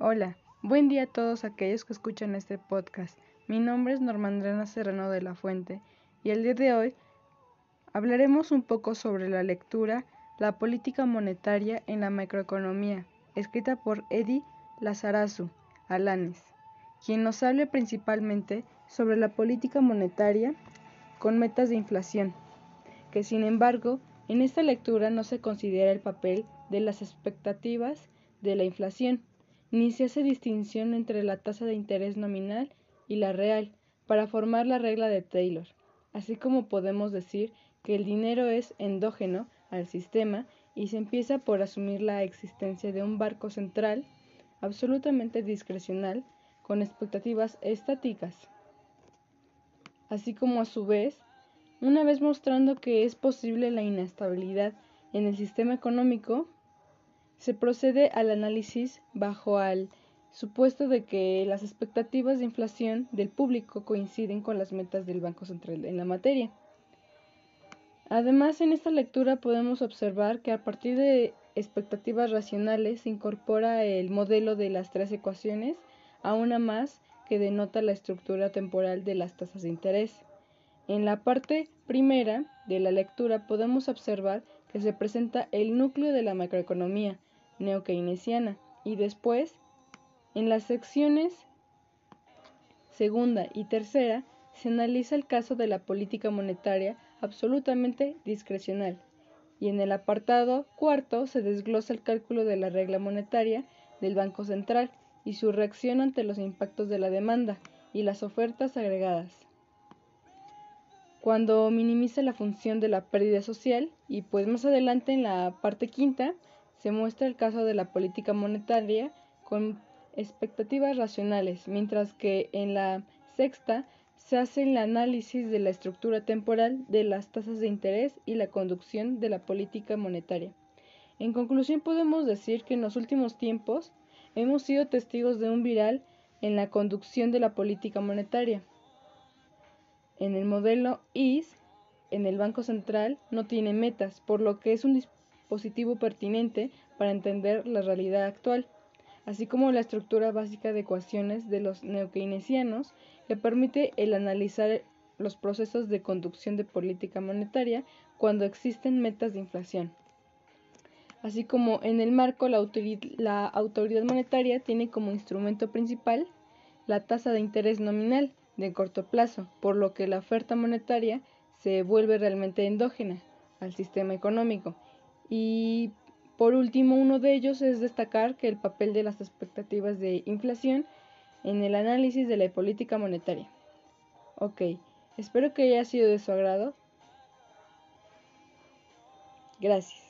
Hola, buen día a todos aquellos que escuchan este podcast. Mi nombre es Normandrena Serrano de la Fuente y el día de hoy hablaremos un poco sobre la lectura La política monetaria en la macroeconomía, escrita por Eddie Lazarazu Alanes, quien nos habla principalmente sobre la política monetaria con metas de inflación, que sin embargo en esta lectura no se considera el papel de las expectativas de la inflación, ni se hace distinción entre la tasa de interés nominal y la real para formar la regla de Taylor, así como podemos decir que el dinero es endógeno al sistema y se empieza por asumir la existencia de un barco central absolutamente discrecional con expectativas estáticas, así como a su vez una vez mostrando que es posible la inestabilidad en el sistema económico, se procede al análisis bajo al supuesto de que las expectativas de inflación del público coinciden con las metas del Banco Central en la materia. Además, en esta lectura podemos observar que a partir de expectativas racionales se incorpora el modelo de las tres ecuaciones a una más que denota la estructura temporal de las tasas de interés. En la parte primera de la lectura podemos observar que se presenta el núcleo de la macroeconomía neokeynesiana. Y después, en las secciones segunda y tercera, se analiza el caso de la política monetaria absolutamente discrecional. Y en el apartado cuarto se desglosa el cálculo de la regla monetaria del Banco Central y su reacción ante los impactos de la demanda y las ofertas agregadas. Cuando minimiza la función de la pérdida social y pues más adelante en la parte quinta se muestra el caso de la política monetaria con expectativas racionales, mientras que en la sexta se hace el análisis de la estructura temporal de las tasas de interés y la conducción de la política monetaria. En conclusión podemos decir que en los últimos tiempos hemos sido testigos de un viral en la conducción de la política monetaria. En el modelo IS, en el Banco Central no tiene metas, por lo que es un dispositivo pertinente para entender la realidad actual, así como la estructura básica de ecuaciones de los neokeynesianos que permite el analizar los procesos de conducción de política monetaria cuando existen metas de inflación. Así como en el marco la autoridad monetaria tiene como instrumento principal la tasa de interés nominal, de corto plazo, por lo que la oferta monetaria se vuelve realmente endógena al sistema económico. Y por último, uno de ellos es destacar que el papel de las expectativas de inflación en el análisis de la política monetaria. Ok, espero que haya sido de su agrado. Gracias.